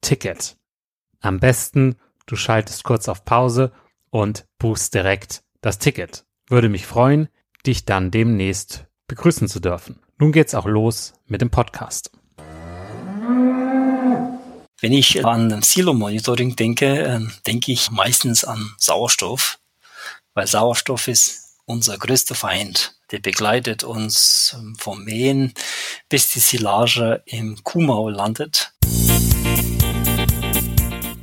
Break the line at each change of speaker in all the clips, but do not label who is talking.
Ticket. Am besten, du schaltest kurz auf Pause und buchst direkt das Ticket. Würde mich freuen, dich dann demnächst begrüßen zu dürfen. Nun geht's auch los mit dem Podcast.
Wenn ich an Silo-Monitoring denke, ähm, denke ich meistens an Sauerstoff, weil Sauerstoff ist unser größter Feind. Der begleitet uns ähm, vom Mähen bis die Silage im Kuhmaul landet.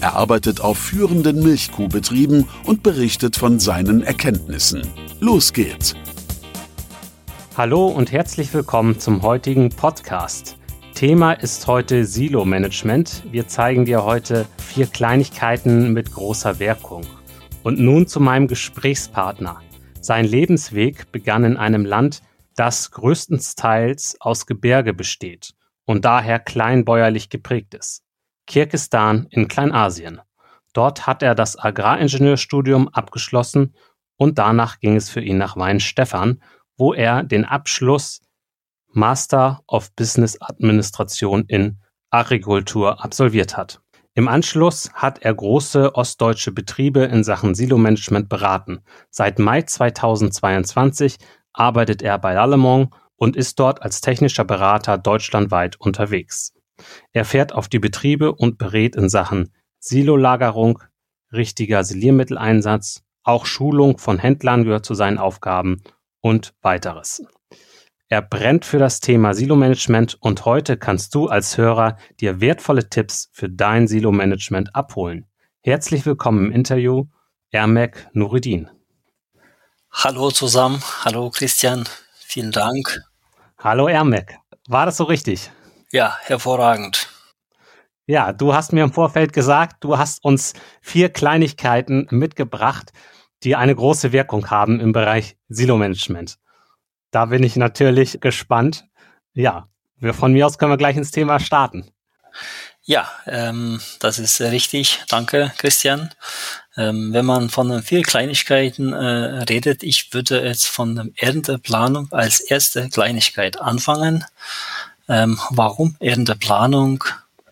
Er arbeitet auf führenden Milchkuhbetrieben und berichtet von seinen Erkenntnissen. Los geht's!
Hallo und herzlich willkommen zum heutigen Podcast. Thema ist heute Silo-Management. Wir zeigen dir heute vier Kleinigkeiten mit großer Wirkung. Und nun zu meinem Gesprächspartner. Sein Lebensweg begann in einem Land, das größtenteils aus Gebirge besteht und daher kleinbäuerlich geprägt ist. Kirgistan in Kleinasien. Dort hat er das Agraringenieurstudium abgeschlossen und danach ging es für ihn nach Weinstefan, wo er den Abschluss Master of Business Administration in Agrikultur absolviert hat. Im Anschluss hat er große ostdeutsche Betriebe in Sachen Silo-Management beraten. Seit Mai 2022 arbeitet er bei Allemont und ist dort als technischer Berater deutschlandweit unterwegs. Er fährt auf die Betriebe und berät in Sachen Silolagerung, richtiger Siliermitteleinsatz, auch Schulung von Händlern gehört zu seinen Aufgaben und weiteres. Er brennt für das Thema Silo-Management und heute kannst du als Hörer dir wertvolle Tipps für dein Silo-Management abholen. Herzlich willkommen im Interview, Ermek Nuruddin.
Hallo zusammen, hallo Christian, vielen Dank.
Hallo Ermek, war das so richtig?
Ja, hervorragend.
Ja, du hast mir im Vorfeld gesagt, du hast uns vier Kleinigkeiten mitgebracht, die eine große Wirkung haben im Bereich Silo-Management. Da bin ich natürlich gespannt. Ja, wir, von mir aus können wir gleich ins Thema starten.
Ja, ähm, das ist richtig. Danke, Christian. Ähm, wenn man von den vier Kleinigkeiten äh, redet, ich würde jetzt von der Ernteplanung als erste Kleinigkeit anfangen. Ähm, warum Ernteplanung?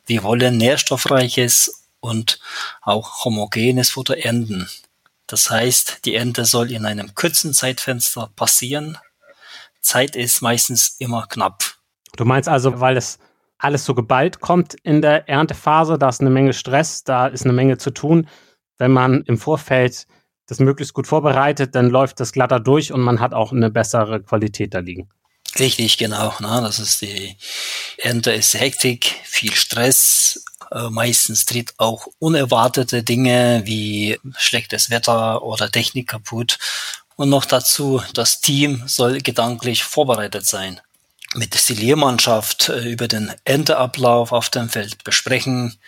Wir wollen nährstoffreiches und auch homogenes Futter ernten. Das heißt, die Ernte soll in einem kurzen Zeitfenster passieren. Zeit ist meistens immer knapp.
Du meinst also, weil es alles so geballt kommt in der Erntephase, da ist eine Menge Stress, da ist eine Menge zu tun. Wenn man im Vorfeld das möglichst gut vorbereitet, dann läuft das glatter durch und man hat auch eine bessere Qualität da liegen.
Richtig, genau. Na, das ist die Ernte ist Hektik, viel Stress. Äh, meistens tritt auch unerwartete Dinge wie schlechtes Wetter oder Technik kaputt. Und noch dazu, das Team soll gedanklich vorbereitet sein mit der Siliermannschaft äh, über den Ernteablauf auf dem Feld besprechen,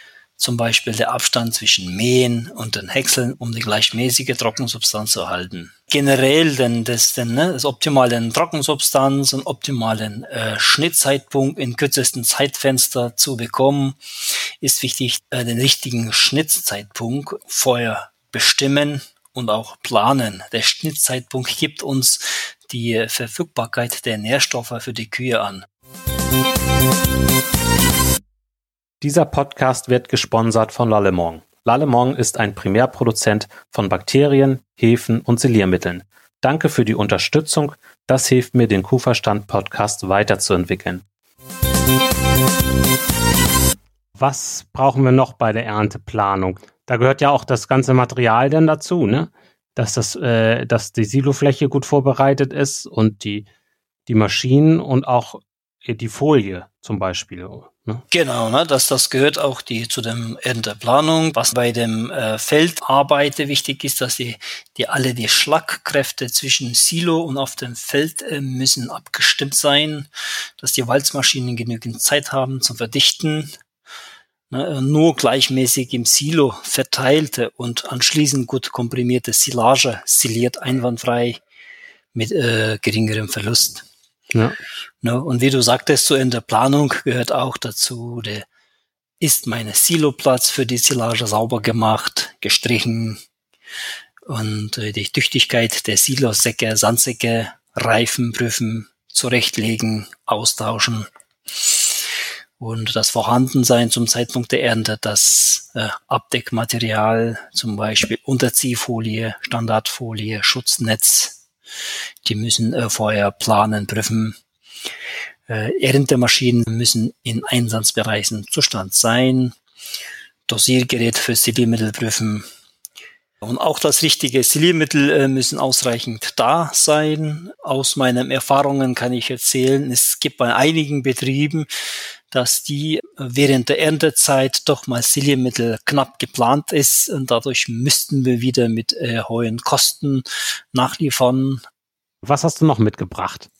zum Beispiel der Abstand zwischen Mähen und den Häckseln, um die gleichmäßige Trockensubstanz zu erhalten. Generell denn das, denn, ne, das optimalen Trockensubstanz und optimalen äh, Schnittzeitpunkt in kürzesten Zeitfenster zu bekommen, ist wichtig, äh, den richtigen Schnittzeitpunkt vorher bestimmen und auch planen. Der Schnittzeitpunkt gibt uns die Verfügbarkeit der Nährstoffe für die Kühe an.
Dieser Podcast wird gesponsert von Lallemong. Lallemong ist ein Primärproduzent von Bakterien, Hefen und Siliermitteln. Danke für die Unterstützung. Das hilft mir, den Kuhverstand Podcast weiterzuentwickeln. Was brauchen wir noch bei der Ernteplanung? Da gehört ja auch das ganze Material dann dazu, ne? dass, das, äh, dass die Silofläche gut vorbereitet ist und die, die Maschinen und auch die Folie zum Beispiel.
Ne? Genau, ne, das, das gehört auch die, zu dem Ernteplanung. Was bei dem äh, Feldarbeiter wichtig ist, dass die, die alle die Schlagkräfte zwischen Silo und auf dem Feld äh, müssen abgestimmt sein, dass die Walzmaschinen genügend Zeit haben zum Verdichten, ne, nur gleichmäßig im Silo verteilte und anschließend gut komprimierte Silage siliert einwandfrei mit äh, geringerem Verlust. Ja. Ne, und wie du sagtest, so in der Planung gehört auch dazu, der ist meine Siloplatz für die Silage sauber gemacht, gestrichen und äh, die Tüchtigkeit der Silosäcke, Sandsäcke, Reifen prüfen, zurechtlegen, austauschen und das Vorhandensein zum Zeitpunkt der Ernte, das äh, Abdeckmaterial, zum Beispiel Unterziehfolie, Standardfolie, Schutznetz, die müssen äh, vorher planen, prüfen. Äh, Erntemaschinen müssen in Einsatzbereichen Zustand sein. Dosiergerät für Siliermittel prüfen, und auch das richtige Siliermittel äh, müssen ausreichend da sein. Aus meinen Erfahrungen kann ich erzählen, es gibt bei einigen Betrieben, dass die während der Erntezeit doch mal Siliermittel knapp geplant ist und dadurch müssten wir wieder mit äh, hohen Kosten nachliefern.
Was hast du noch mitgebracht?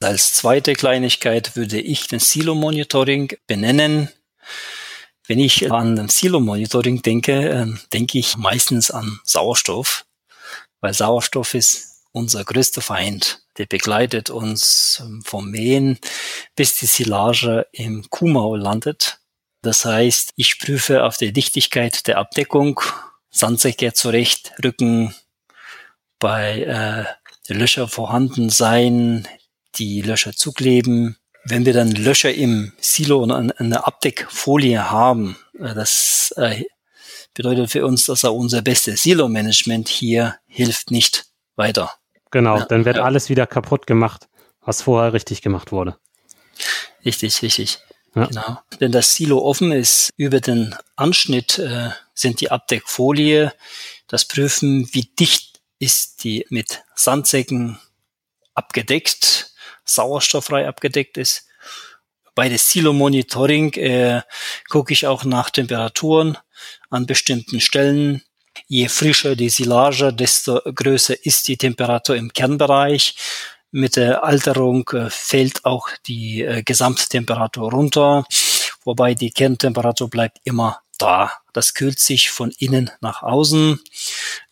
Als zweite Kleinigkeit würde ich den Silo-Monitoring benennen. Wenn ich an Silo-Monitoring denke, ähm, denke ich meistens an Sauerstoff, weil Sauerstoff ist unser größter Feind. Der begleitet uns ähm, vom Mähen bis die Silage im Kuhmaul landet. Das heißt, ich prüfe auf die Dichtigkeit der Abdeckung, Sandsäcke zurecht, Rücken, bei äh, Löcher vorhanden sein, die Löcher zukleben, wenn wir dann Löcher im Silo und eine Abdeckfolie haben, äh, das äh, bedeutet für uns, dass auch unser bestes Silo-Management hier hilft nicht weiter.
Genau, ja, dann wird ja. alles wieder kaputt gemacht, was vorher richtig gemacht wurde.
Richtig, richtig. Ja. Genau. Wenn das Silo offen ist, über den Anschnitt äh, sind die Abdeckfolie, das Prüfen, wie dicht ist die mit Sandsäcken abgedeckt, sauerstofffrei abgedeckt ist. Bei der Silo-Monitoring äh, gucke ich auch nach Temperaturen an bestimmten Stellen. Je frischer die Silage, desto größer ist die Temperatur im Kernbereich. Mit der Alterung äh, fällt auch die äh, Gesamttemperatur runter, wobei die Kerntemperatur bleibt immer da. Das kühlt sich von innen nach außen.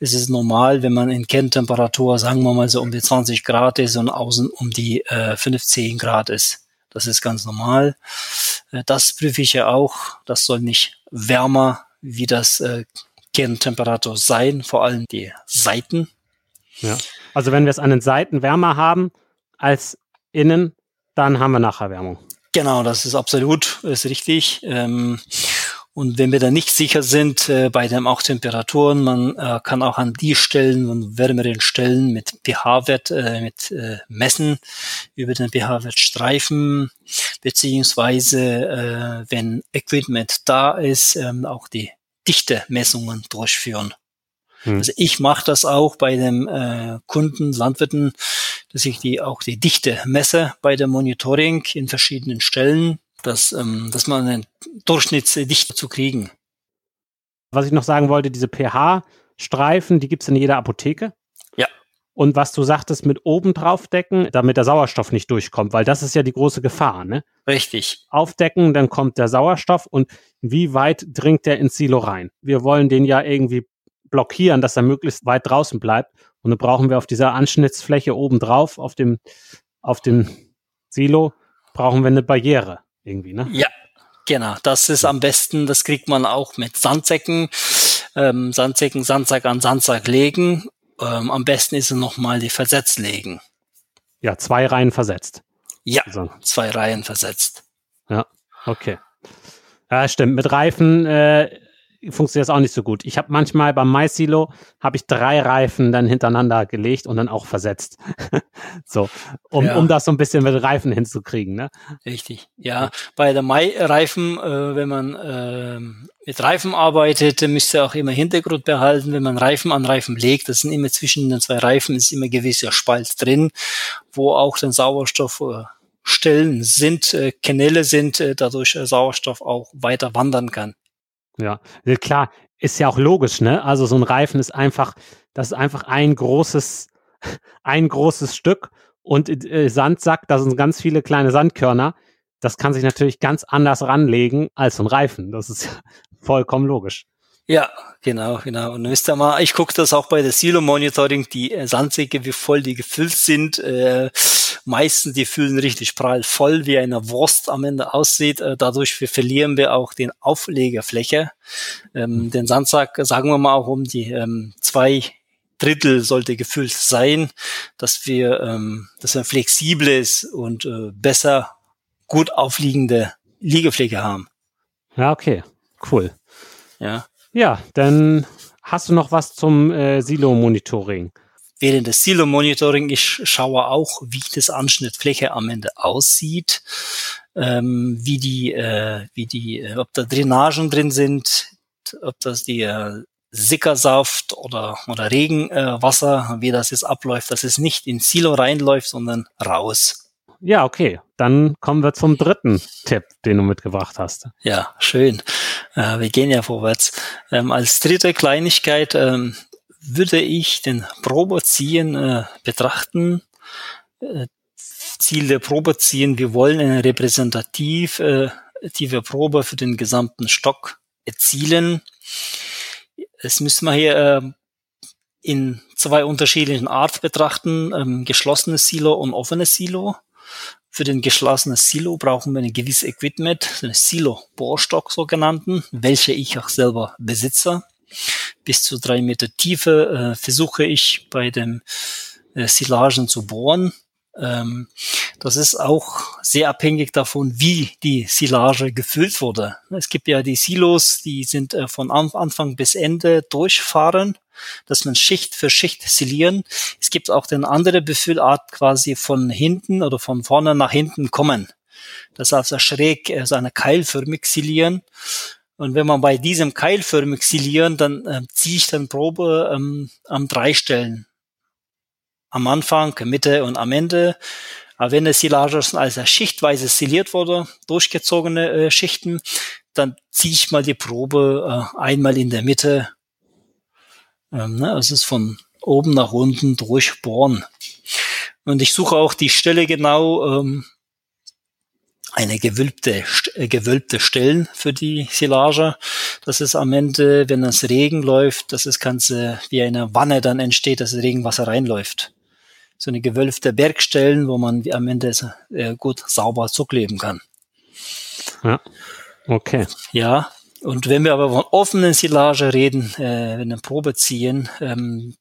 ist es normal, wenn man in Kerntemperatur, sagen wir mal so um die 20 Grad ist und außen um die äh, 15 Grad ist. Das ist ganz normal. Äh, das prüfe ich ja auch. Das soll nicht wärmer wie das äh, Kerntemperatur sein, vor allem die Seiten.
Ja. Also wenn wir es an den Seiten wärmer haben als innen, dann haben wir Nacherwärmung.
Genau, das ist absolut, ist richtig. Ähm, und wenn wir da nicht sicher sind äh, bei den auch Temperaturen, man äh, kann auch an die Stellen und wärmeren Stellen mit pH-Wert äh, mit äh, messen, über den pH-Wert streifen, beziehungsweise äh, wenn Equipment da ist, ähm, auch die Dichte-Messungen durchführen. Hm. Also ich mache das auch bei dem äh, Kunden, Landwirten, dass ich die auch die Dichte messe bei dem Monitoring in verschiedenen Stellen dass, ähm, dass man eine Durchschnittsdichte zu kriegen.
Was ich noch sagen wollte, diese pH-Streifen, die gibt's in jeder Apotheke. Und was du sagtest mit oben drauf decken, damit der Sauerstoff nicht durchkommt, weil das ist ja die große Gefahr, ne?
Richtig.
Aufdecken, dann kommt der Sauerstoff und wie weit dringt der ins Silo rein? Wir wollen den ja irgendwie blockieren, dass er möglichst weit draußen bleibt. Und dann brauchen wir auf dieser Anschnittsfläche oben drauf, auf dem, auf dem Silo, brauchen wir eine Barriere irgendwie, ne?
Ja, genau. Das ist am besten, das kriegt man auch mit Sandsäcken. Ähm, Sandsäcken, Sandsack an Sandsack legen. Ähm, am besten ist es nochmal die Versetz legen.
Ja, zwei Reihen versetzt.
Ja, also. zwei Reihen versetzt.
Ja, okay. Ja, stimmt. Mit Reifen äh, funktioniert das auch nicht so gut. Ich habe manchmal beim Mais-Silo habe ich drei Reifen dann hintereinander gelegt und dann auch versetzt. so, um, ja. um das so ein bisschen mit Reifen hinzukriegen, ne?
Richtig. Ja, bei der Mai-Reifen, äh, wenn man äh, mit Reifen arbeitet, müsst ihr auch immer Hintergrund behalten, wenn man Reifen an Reifen legt, das sind immer zwischen den zwei Reifen ist immer gewisser Spalt drin, wo auch den Sauerstoff äh, Stellen sind, äh, Kanäle sind, äh, dadurch äh, Sauerstoff auch weiter wandern kann.
Ja, klar, ist ja auch logisch, ne? Also so ein Reifen ist einfach, das ist einfach ein großes, ein großes Stück und äh, Sandsack, da sind ganz viele kleine Sandkörner. Das kann sich natürlich ganz anders ranlegen als so ein Reifen. Das ist vollkommen logisch.
Ja, genau, genau. Und wisst ihr mal, ich gucke das auch bei der Silo Monitoring, die äh, Sandsäcke, wie voll die gefüllt sind. Äh, meistens die fühlen richtig prall voll, wie eine Wurst am Ende aussieht. Äh, dadurch verlieren wir auch den Auflegerfläche. Ähm, den Sandsack, sagen wir mal, auch um die ähm, zwei Drittel sollte gefüllt sein, dass wir, ähm, dass er flexibel ist und äh, besser gut aufliegende Liegefläche haben.
Ja, okay, cool.
Ja.
Ja, dann hast du noch was zum äh, Silo-Monitoring?
Während des Silo-Monitoring, ich schaue auch, wie das Anschnittfläche am Ende aussieht, ähm, wie die, äh, wie die, äh, ob da Drainagen drin sind, ob das die äh, Sickersaft oder, oder Regenwasser, äh, wie das jetzt abläuft, dass es nicht ins Silo reinläuft, sondern raus.
Ja, okay. Dann kommen wir zum dritten Tipp, den du mitgebracht hast.
Ja, schön. Äh, wir gehen ja vorwärts. Ähm, als dritte Kleinigkeit ähm, würde ich den Probeziehen äh, betrachten. Äh, Ziel der Probeziehen, wir wollen eine repräsentative äh, Probe für den gesamten Stock erzielen. Es müssen wir hier äh, in zwei unterschiedlichen Art betrachten, ähm, geschlossenes Silo und offenes Silo. Für den geschlossenen Silo brauchen wir ein gewisses Equipment, einen Silo-Bohrstock sogenannten, welche ich auch selber besitze bis zu drei Meter Tiefe äh, versuche ich bei den äh, Silagen zu bohren. Ähm, das ist auch sehr abhängig davon, wie die Silage gefüllt wurde. Es gibt ja die Silos, die sind äh, von Anfang bis Ende durchfahren, dass man Schicht für Schicht silieren. Es gibt auch den andere Befüllart quasi von hinten oder von vorne nach hinten kommen. Das heißt, schräg, also eine keilförmig silieren. Und wenn man bei diesem keilförmig silieren, dann äh, ziehe ich dann Probe ähm, an drei Stellen. Am Anfang, Mitte und am Ende. Aber wenn das Silage schon als schichtweise siliert wurde, durchgezogene äh, Schichten, dann ziehe ich mal die Probe äh, einmal in der Mitte. Ähm, ne, es ist von oben nach unten durchbohren. Und ich suche auch die Stelle genau, ähm, eine gewölbte, äh, gewölbte Stellen für die Silage, dass es am Ende, wenn das Regen läuft, dass das Ganze wie eine Wanne dann entsteht, dass das Regenwasser reinläuft. So eine gewölfte Bergstellen, wo man am Ende äh, gut sauber zukleben kann.
Ja, okay.
Ja, und wenn wir aber von offenen Silage reden, äh, wenn wir eine Probe ziehen, ähm,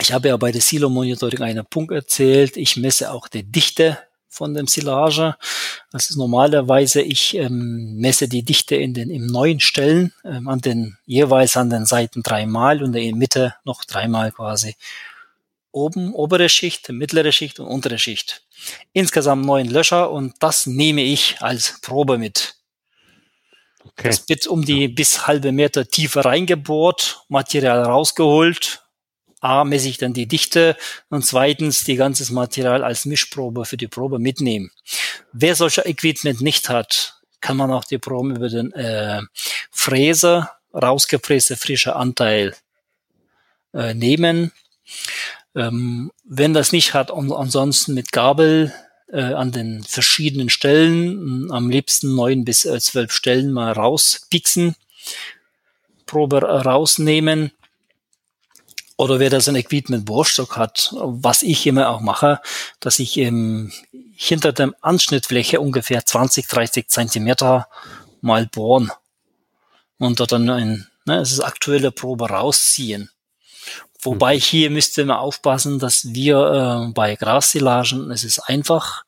ich habe ja bei der Silo-Monitoring einen Punkt erzählt, ich messe auch die Dichte von dem Silage. Das ist normalerweise, ich ähm, messe die Dichte in den im neuen Stellen, ähm, an den jeweils an den Seiten dreimal und in der Mitte noch dreimal quasi. Oben obere Schicht, mittlere Schicht und untere Schicht. Insgesamt neun Löcher und das nehme ich als Probe mit. Okay. Das wird um die bis halbe Meter Tiefe reingebohrt, Material rausgeholt, A, messe ich dann die Dichte und zweitens die ganzes Material als Mischprobe für die Probe mitnehmen. Wer solche Equipment nicht hat, kann man auch die Proben über den äh, Fräser, rausgefräste frische Anteil äh, nehmen. Ähm, wenn das nicht hat, und ansonsten mit Gabel äh, an den verschiedenen Stellen, am liebsten neun bis äh, zwölf Stellen mal rauspixen, Probe rausnehmen oder wer das ein Equipment Bohrstock hat, was ich immer auch mache, dass ich ähm, hinter dem Anschnittfläche ungefähr 20, 30 Zentimeter mal bohren und dort dann ein, ne, es ist aktuelle Probe rausziehen. Wobei mhm. hier müsste man aufpassen, dass wir äh, bei Grassilagen, es ist einfach,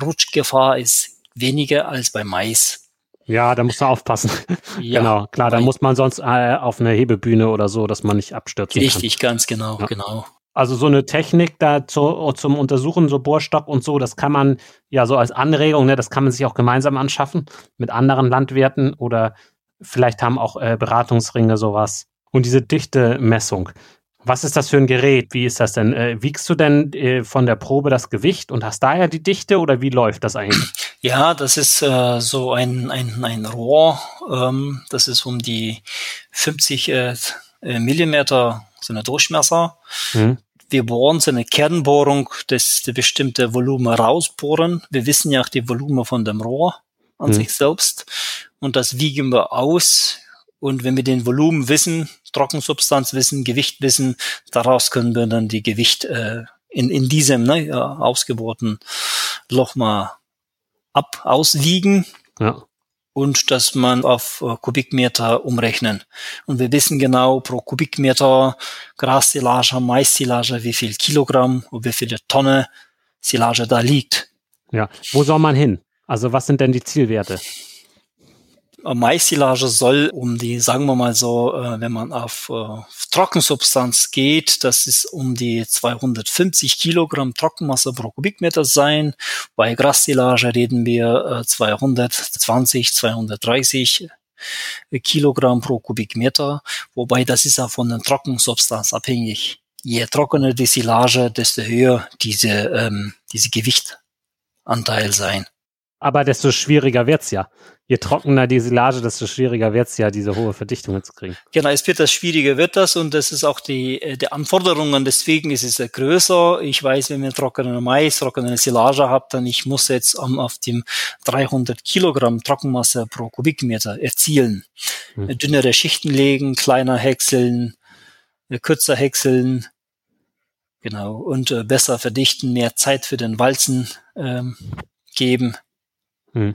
Rutschgefahr ist weniger als bei Mais.
Ja, da muss man aufpassen. Ja, genau, klar, da muss man sonst äh, auf eine Hebebühne oder so, dass man nicht abstürzen
Richtig, kann. ganz genau, ja. genau.
Also so eine Technik da zu, zum Untersuchen, so Bohrstock und so, das kann man ja so als Anregung, ne, das kann man sich auch gemeinsam anschaffen mit anderen Landwirten oder vielleicht haben auch äh, Beratungsringe sowas. Und diese dichte Messung, was ist das für ein Gerät? Wie ist das denn? Äh, wiegst du denn äh, von der Probe das Gewicht und hast daher die Dichte oder wie läuft das eigentlich?
Ja, das ist äh, so ein, ein, ein Rohr. Ähm, das ist um die 50 äh, äh, Millimeter, so eine Durchmesser. Mhm. Wir bohren so eine Kernbohrung, das die bestimmte Volumen rausbohren. Wir wissen ja auch die Volumen von dem Rohr an mhm. sich selbst. Und das wiegen wir aus. Und wenn wir den Volumen wissen, Trockensubstanz wissen, Gewicht wissen, daraus können wir dann die Gewicht äh, in, in diesem ne, ausgebohrten Loch mal ab auswiegen. Ja. Und dass man auf äh, Kubikmeter umrechnen. Und wir wissen genau pro Kubikmeter Grassilage, Maissilage, wie viel Kilogramm und wie viele Tonne Silage da liegt.
Ja, wo soll man hin? Also was sind denn die Zielwerte?
Maissilage soll um die, sagen wir mal so, äh, wenn man auf äh, Trockensubstanz geht, das ist um die 250 Kilogramm Trockenmasse pro Kubikmeter sein. Bei Grassilage reden wir 220, 230 Kilogramm pro Kubikmeter, wobei das ist auch von der Trockensubstanz abhängig. Je trockener die Silage, desto höher diese, ähm, diese Gewichtanteil sein.
Aber desto schwieriger wird's ja je trockener die Silage, desto schwieriger wird es ja, diese hohe Verdichtung zu kriegen.
Genau, es wird das schwieriger wird das und das ist auch die, äh, die Anforderungen, deswegen ist es größer. Ich weiß, wenn ihr trockenen Mais, trockene Silage habt, dann ich muss jetzt um, auf dem 300 Kilogramm Trockenmasse pro Kubikmeter erzielen. Hm. Dünnere Schichten legen, kleiner häckseln, äh, kürzer häckseln, genau, und äh, besser verdichten, mehr Zeit für den Walzen ähm, geben.
Hm.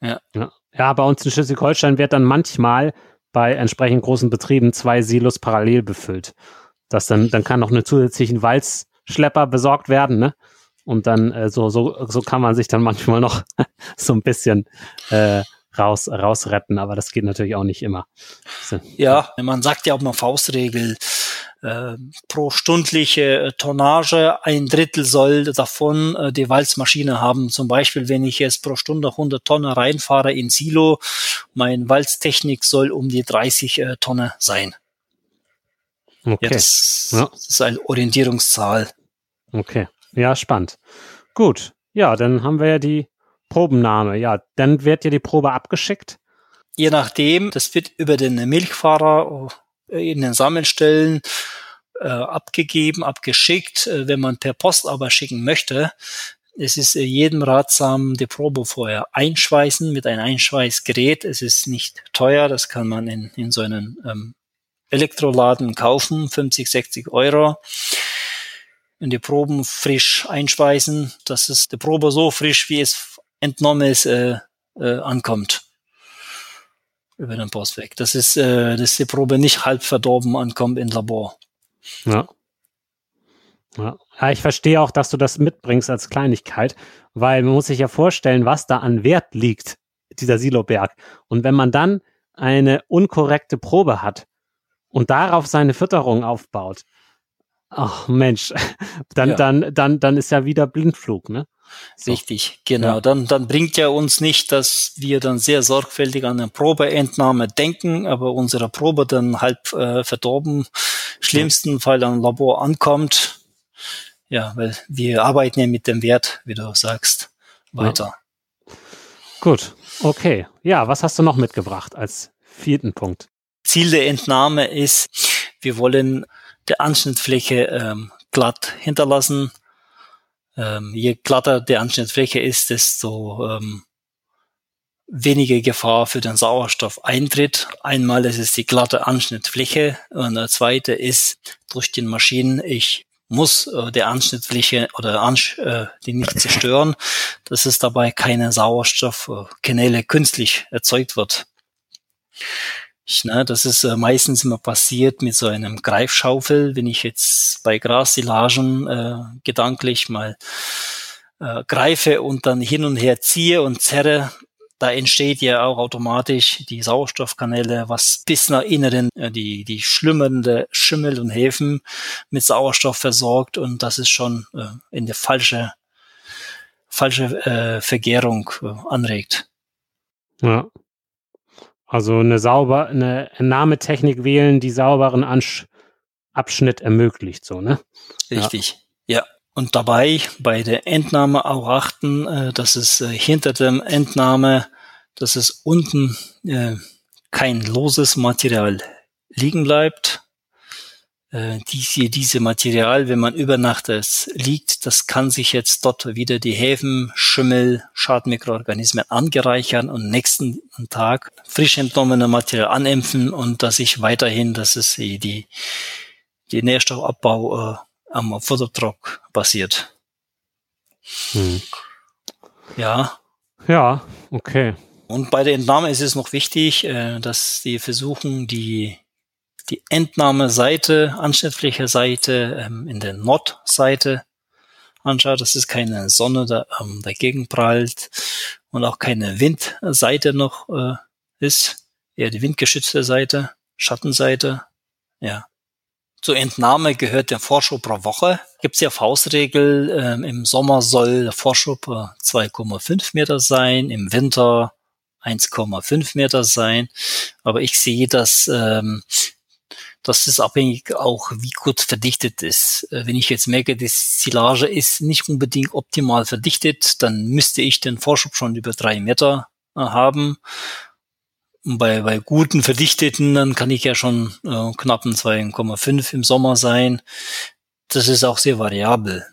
Ja. ja. Ja, bei uns in Schleswig-Holstein wird dann manchmal bei entsprechend großen Betrieben zwei Silos parallel befüllt. Das dann, dann kann noch eine zusätzlichen Walzschlepper besorgt werden, ne? Und dann äh, so, so, so kann man sich dann manchmal noch so ein bisschen äh, raus, rausretten, aber das geht natürlich auch nicht immer.
So. Ja, man sagt ja auch mal Faustregel, äh, pro stundliche äh, Tonnage ein Drittel soll davon äh, die Walzmaschine haben. Zum Beispiel, wenn ich jetzt pro Stunde 100 Tonnen reinfahre in Silo, mein Walztechnik soll um die 30 äh, Tonnen sein. Okay. Ja, das, ja. das ist eine Orientierungszahl.
Okay. Ja, spannend. Gut. Ja, dann haben wir ja die Probennahme. Ja, dann wird ja die Probe abgeschickt.
Je nachdem, das wird über den Milchfahrer in den Sammelstellen äh, abgegeben, abgeschickt. Äh, wenn man per Post aber schicken möchte, es ist äh, jedem ratsam, die Probe vorher einschweißen mit einem Einschweißgerät. Es ist nicht teuer, das kann man in, in so einem ähm, Elektroladen kaufen, 50, 60 Euro. Und die Proben frisch einschweißen, dass es die Probe so frisch, wie es entnommen ist, äh, äh, ankommt über den Postweg. Das ist, äh, dass die Probe nicht halb verdorben ankommt im Labor.
Ja. Ja. ja, ich verstehe auch, dass du das mitbringst als Kleinigkeit, weil man muss sich ja vorstellen, was da an Wert liegt, dieser Siloberg. Und wenn man dann eine unkorrekte Probe hat und darauf seine Fütterung aufbaut, ach Mensch, dann, ja. dann, dann, dann ist ja wieder Blindflug, ne?
So. Richtig, genau. Ja. Dann, dann bringt ja uns nicht, dass wir dann sehr sorgfältig an eine Probeentnahme denken, aber unsere Probe dann halb äh, verdorben, schlimmsten Fall am Labor ankommt. Ja, weil wir arbeiten ja mit dem Wert, wie du sagst, weiter.
Ja. Gut, okay. Ja, was hast du noch mitgebracht als vierten Punkt?
Ziel der Entnahme ist, wir wollen der Anschnittfläche ähm, glatt hinterlassen, ähm, je glatter die Anschnittfläche ist, desto ähm, weniger Gefahr für den Sauerstoff eintritt. Einmal ist es die glatte Anschnittfläche und der zweite ist durch den Maschinen, ich muss äh, der Anschnittfläche oder Ansch äh, die nicht zerstören, dass es dabei keine Sauerstoffkanäle künstlich erzeugt wird. Ich, ne, das ist äh, meistens immer passiert mit so einem Greifschaufel, wenn ich jetzt bei Grassilagen äh, gedanklich mal äh, greife und dann hin und her ziehe und zerre, da entsteht ja auch automatisch die Sauerstoffkanäle, was bis nach inneren, äh, die, die schlummernde Schimmel und Häfen mit Sauerstoff versorgt und das ist schon äh, in der falsche, falsche äh, Vergärung äh, anregt.
Ja, also eine sauber, eine Entnahmetechnik wählen, die sauberen Ansch Abschnitt ermöglicht, so, ne?
Richtig, ja. ja. Und dabei bei der Entnahme auch achten, äh, dass es äh, hinter dem Entnahme, dass es unten äh, kein loses Material liegen bleibt, äh, diese, diese Material, wenn man über Nacht es liegt, das kann sich jetzt dort wieder die Häfen, Schimmel, Schadmikroorganismen angereichern und nächsten Tag frisch entnommene Material anämpfen und dass sich weiterhin, dass es die, die, Nährstoffabbau äh, am Futtertrock basiert. Hm. Ja.
Ja, okay.
Und bei der Entnahme ist es noch wichtig, äh, dass die versuchen, die die Entnahmeseite, Anschnittfläche-Seite ähm, in der Nordseite anschaut. Das ist keine Sonne da, ähm, dagegen prallt und auch keine Windseite noch äh, ist. Eher die windgeschützte Seite, Schattenseite. Ja. Zur Entnahme gehört der Vorschub pro Woche. Gibt es ja Faustregel. Ähm, Im Sommer soll der Vorschub 2,5 Meter sein, im Winter 1,5 Meter sein. Aber ich sehe, dass ähm, das ist abhängig auch, wie gut verdichtet ist. Äh, wenn ich jetzt merke, die Silage ist nicht unbedingt optimal verdichtet, dann müsste ich den Vorschub schon über drei Meter äh, haben. Und bei, bei guten Verdichteten, dann kann ich ja schon äh, knappen 2,5 im Sommer sein. Das ist auch sehr variabel.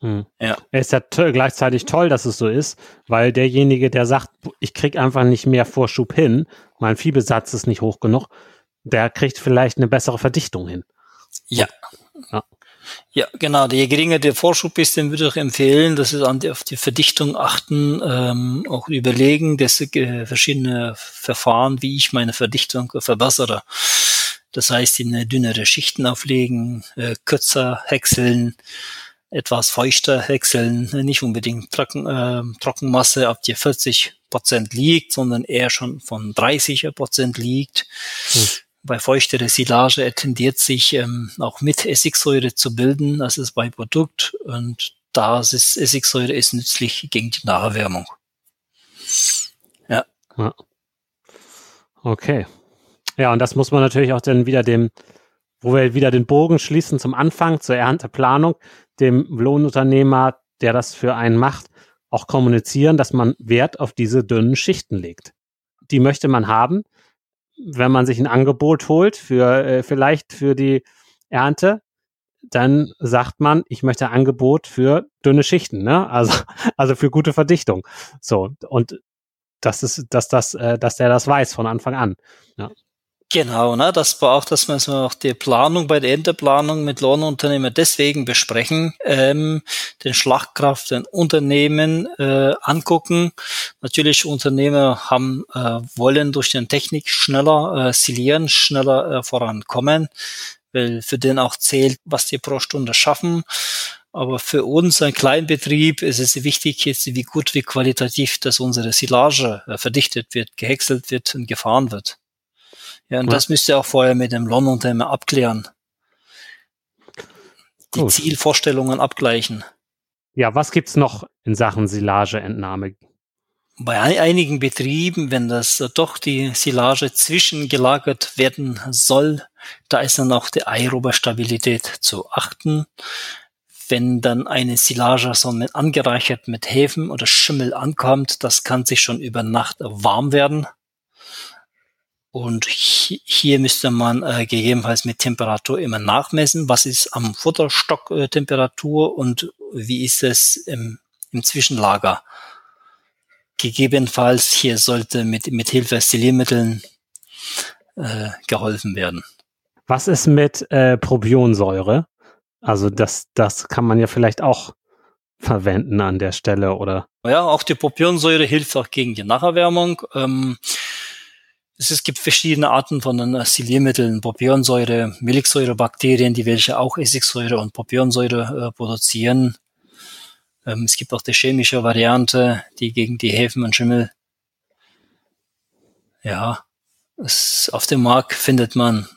Hm. Ja. Es ist ja gleichzeitig toll, dass es so ist, weil derjenige, der sagt, ich krieg einfach nicht mehr Vorschub hin, mein Viehbesatz ist nicht hoch genug, der kriegt vielleicht eine bessere Verdichtung hin.
Ja. ja. Ja, genau. Je geringer der Vorschub ist, den würde ich empfehlen, dass Sie an die, auf die Verdichtung achten, ähm, auch überlegen, dass äh, verschiedene Verfahren, wie ich meine Verdichtung verbessere. Das heißt, in dünnere Schichten auflegen, äh, kürzer häckseln, etwas feuchter häckseln, nicht unbedingt Trocken, äh, Trockenmasse auf die 40 Prozent liegt, sondern eher schon von 30 Prozent liegt. Hm bei feuchtere Silage tendiert sich ähm, auch mit Essigsäure zu bilden, das ist bei Produkt und da ist Essigsäure ist nützlich gegen die Nacherwärmung.
Ja. ja. Okay. Ja, und das muss man natürlich auch dann wieder dem, wo wir wieder den Bogen schließen zum Anfang, zur Ernteplanung, dem Lohnunternehmer, der das für einen macht, auch kommunizieren, dass man Wert auf diese dünnen Schichten legt. Die möchte man haben, wenn man sich ein Angebot holt für äh, vielleicht für die Ernte, dann sagt man, ich möchte Angebot für dünne Schichten, ne? Also, also für gute Verdichtung. So, und das ist, dass das, äh, dass der das weiß von Anfang an. Ja.
Genau, ne, das war auch, dass wir auch die Planung bei der Endeplanung mit Lohnunternehmern deswegen besprechen, ähm, den Schlagkraft, den Unternehmen äh, angucken. Natürlich Unternehmer haben äh, wollen durch den Technik schneller äh, silieren, schneller äh, vorankommen, weil für den auch zählt, was die pro Stunde schaffen. Aber für uns, ein Kleinbetrieb, ist es wichtig, jetzt wie gut, wie qualitativ, dass unsere Silage äh, verdichtet wird, gehäckselt wird und gefahren wird. Ja, und ja. das müsst ihr auch vorher mit dem Lohnunternehmer abklären. Die Gut. Zielvorstellungen abgleichen.
Ja, was gibt's noch in Sachen Silageentnahme?
Bei einigen Betrieben, wenn das doch die Silage zwischengelagert werden soll, da ist dann auch die aerobe Stabilität zu achten. Wenn dann eine Silage so angereichert mit Hefen oder Schimmel ankommt, das kann sich schon über Nacht warm werden. Und hier müsste man äh, gegebenenfalls mit Temperatur immer nachmessen. Was ist am Futterstock äh, Temperatur und wie ist es im, im Zwischenlager? Gegebenenfalls hier sollte mit, mit Hilfe Stiliermitteln äh, geholfen werden.
Was ist mit äh, Probionsäure? Also das, das kann man ja vielleicht auch verwenden an der Stelle, oder?
Ja, auch die Propionsäure hilft auch gegen die Nacherwärmung. Ähm, es gibt verschiedene Arten von den Siliermitteln, Propionsäure, Milchsäurebakterien, die welche auch Essigsäure und Propionsäure äh, produzieren. Ähm, es gibt auch die chemische Variante, die gegen die Hefen und Schimmel. Ja, es, auf dem Markt findet man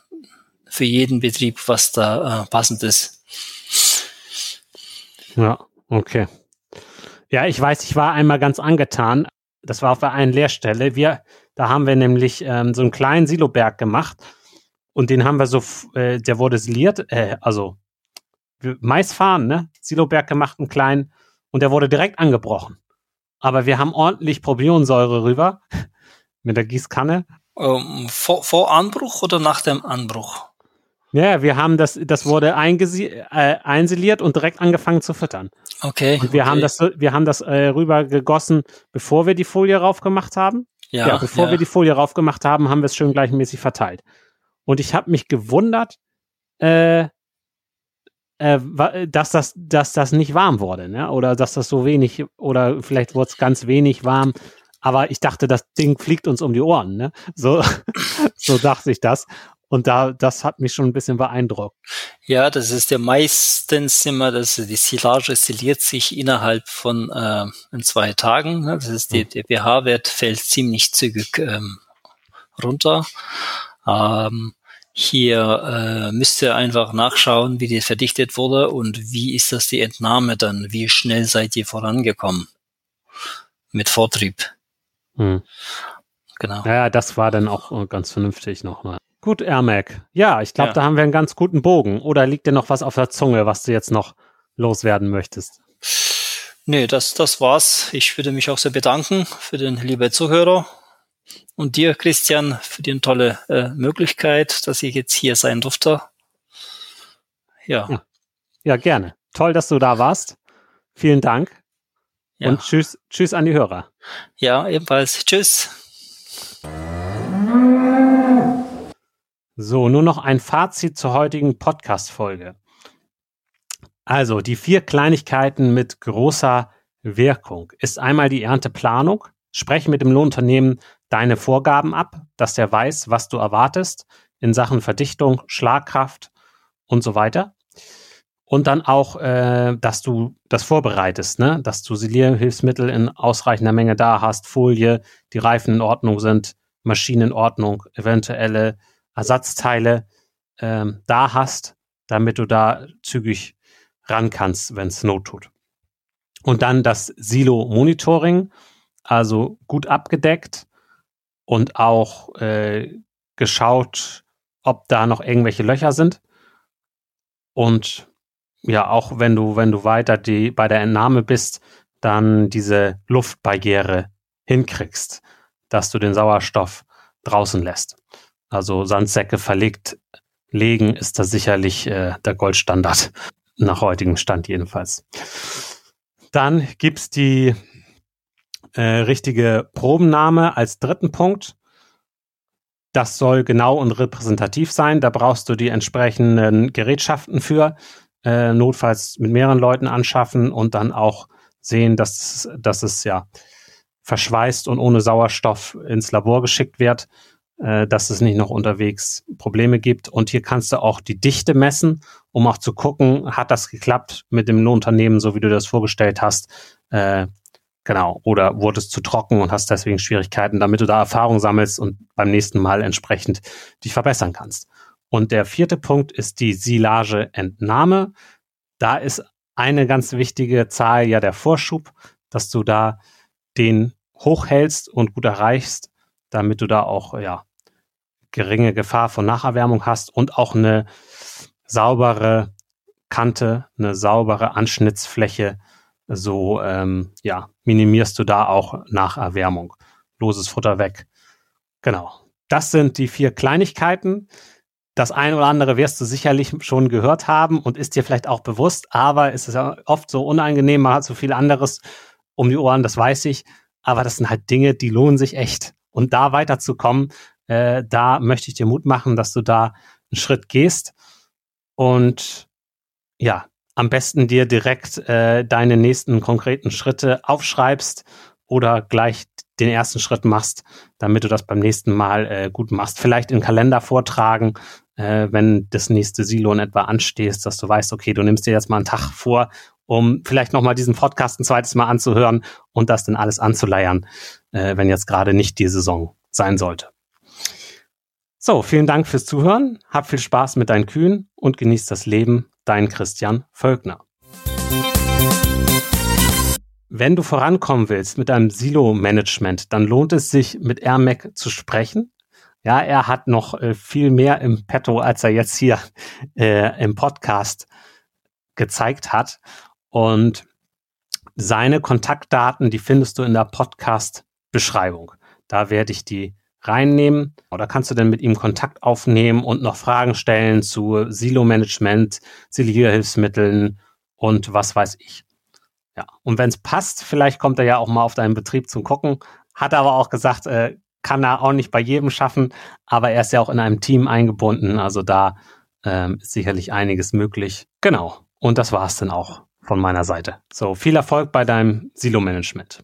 für jeden Betrieb, was da äh, passend ist.
Ja, okay. Ja, ich weiß, ich war einmal ganz angetan. Das war auf einer Lehrstelle. Wir, da haben wir nämlich ähm, so einen kleinen Siloberg gemacht und den haben wir so, äh, der wurde siliert, äh, also Maisfahren, ne? Siloberg gemacht, einen kleinen, und der wurde direkt angebrochen. Aber wir haben ordentlich Probionsäure rüber mit der Gießkanne.
Ähm, vor, vor Anbruch oder nach dem Anbruch?
Ja, wir haben das, das wurde äh, einsiliert und direkt angefangen zu füttern.
Okay.
Und wir
okay.
haben das, wir haben das äh, rüber gegossen, bevor wir die Folie raufgemacht haben. Ja, ja bevor ja. wir die Folie raufgemacht haben, haben wir es schön gleichmäßig verteilt. Und ich habe mich gewundert, äh, äh, dass das, dass das nicht warm wurde, ne? Oder dass das so wenig, oder vielleicht wurde es ganz wenig warm. Aber ich dachte, das Ding fliegt uns um die Ohren, ne? So, so dachte ich das. Und da, das hat mich schon ein bisschen beeindruckt.
Ja, das ist ja meistens immer, dass die Silage siliert sich innerhalb von äh, in zwei Tagen. Ne? Das ist die, der pH-Wert fällt ziemlich zügig ähm, runter. Ähm, hier äh, müsst ihr einfach nachschauen, wie die verdichtet wurde und wie ist das die Entnahme dann? Wie schnell seid ihr vorangekommen mit Vortrieb?
Hm. Genau. Ja, das war dann auch ganz vernünftig nochmal. Gut, Ermac. Ja, ich glaube, ja. da haben wir einen ganz guten Bogen. Oder liegt dir noch was auf der Zunge, was du jetzt noch loswerden möchtest?
Nee, das, das war's. Ich würde mich auch sehr bedanken für den lieben Zuhörer und dir, Christian, für die tolle äh, Möglichkeit, dass ich jetzt hier sein durfte.
Ja. ja. Ja, gerne. Toll, dass du da warst. Vielen Dank. Ja. Und tschüss, tschüss an die Hörer.
Ja, ebenfalls. Tschüss.
So, nur noch ein Fazit zur heutigen Podcast-Folge. Also, die vier Kleinigkeiten mit großer Wirkung ist einmal die Ernteplanung. Spreche mit dem Lohnunternehmen deine Vorgaben ab, dass der weiß, was du erwartest in Sachen Verdichtung, Schlagkraft und so weiter. Und dann auch, äh, dass du das vorbereitest, ne? dass du Silierhilfsmittel in ausreichender Menge da hast, Folie, die Reifen in Ordnung sind, Maschinen in Ordnung, eventuelle Ersatzteile ähm, da hast, damit du da zügig ran kannst, wenn es Not tut. Und dann das Silo-Monitoring, also gut abgedeckt und auch äh, geschaut, ob da noch irgendwelche Löcher sind. Und ja, auch wenn du, wenn du weiter die, bei der Entnahme bist, dann diese Luftbarriere hinkriegst, dass du den Sauerstoff draußen lässt also Sandsäcke verlegt legen, ist das sicherlich äh, der Goldstandard, nach heutigem Stand jedenfalls. Dann gibt's die äh, richtige Probenname als dritten Punkt. Das soll genau und repräsentativ sein. Da brauchst du die entsprechenden Gerätschaften für, äh, notfalls mit mehreren Leuten anschaffen und dann auch sehen, dass, dass es ja verschweißt und ohne Sauerstoff ins Labor geschickt wird, äh, dass es nicht noch unterwegs Probleme gibt. Und hier kannst du auch die Dichte messen, um auch zu gucken, hat das geklappt mit dem Unternehmen, so wie du das vorgestellt hast. Äh, Genau. Oder wurde es zu trocken und hast deswegen Schwierigkeiten, damit du da Erfahrung sammelst und beim nächsten Mal entsprechend dich verbessern kannst. Und der vierte Punkt ist die Silageentnahme. Da ist eine ganz wichtige Zahl ja der Vorschub, dass du da den hochhältst und gut erreichst, damit du da auch ja geringe Gefahr von Nacherwärmung hast und auch eine saubere Kante, eine saubere Anschnittsfläche so ähm, ja, minimierst du da auch nach Erwärmung. Loses Futter weg. Genau. Das sind die vier Kleinigkeiten. Das eine oder andere wirst du sicherlich schon gehört haben und ist dir vielleicht auch bewusst, aber es ist ja oft so unangenehm, man hat so viel anderes um die Ohren, das weiß ich. Aber das sind halt Dinge, die lohnen sich echt. Und da weiterzukommen, äh, da möchte ich dir Mut machen, dass du da einen Schritt gehst. Und ja, am besten dir direkt äh, deine nächsten konkreten Schritte aufschreibst oder gleich den ersten Schritt machst, damit du das beim nächsten Mal äh, gut machst. Vielleicht im Kalender vortragen, äh, wenn das nächste Silo in etwa anstehst, dass du weißt, okay, du nimmst dir jetzt mal einen Tag vor, um vielleicht nochmal diesen Podcast ein zweites Mal anzuhören und das dann alles anzuleiern, äh, wenn jetzt gerade nicht die Saison sein sollte. So, vielen Dank fürs Zuhören. Hab viel Spaß mit deinen Kühen und genieß das Leben dein Christian Völkner. Wenn du vorankommen willst mit deinem Silo-Management, dann lohnt es sich, mit Airmac zu sprechen. Ja, er hat noch äh, viel mehr im Petto, als er jetzt hier äh, im Podcast gezeigt hat. Und seine Kontaktdaten, die findest du in der Podcast-Beschreibung. Da werde ich die reinnehmen? Oder kannst du denn mit ihm Kontakt aufnehmen und noch Fragen stellen zu Silo-Management, Silierhilfsmitteln und was weiß ich? Ja, und wenn es passt, vielleicht kommt er ja auch mal auf deinen Betrieb zum Gucken. Hat aber auch gesagt, äh, kann er auch nicht bei jedem schaffen, aber er ist ja auch in einem Team eingebunden. Also da ähm, ist sicherlich einiges möglich. Genau. Und das war es dann auch von meiner Seite. So, viel Erfolg bei deinem Silo-Management.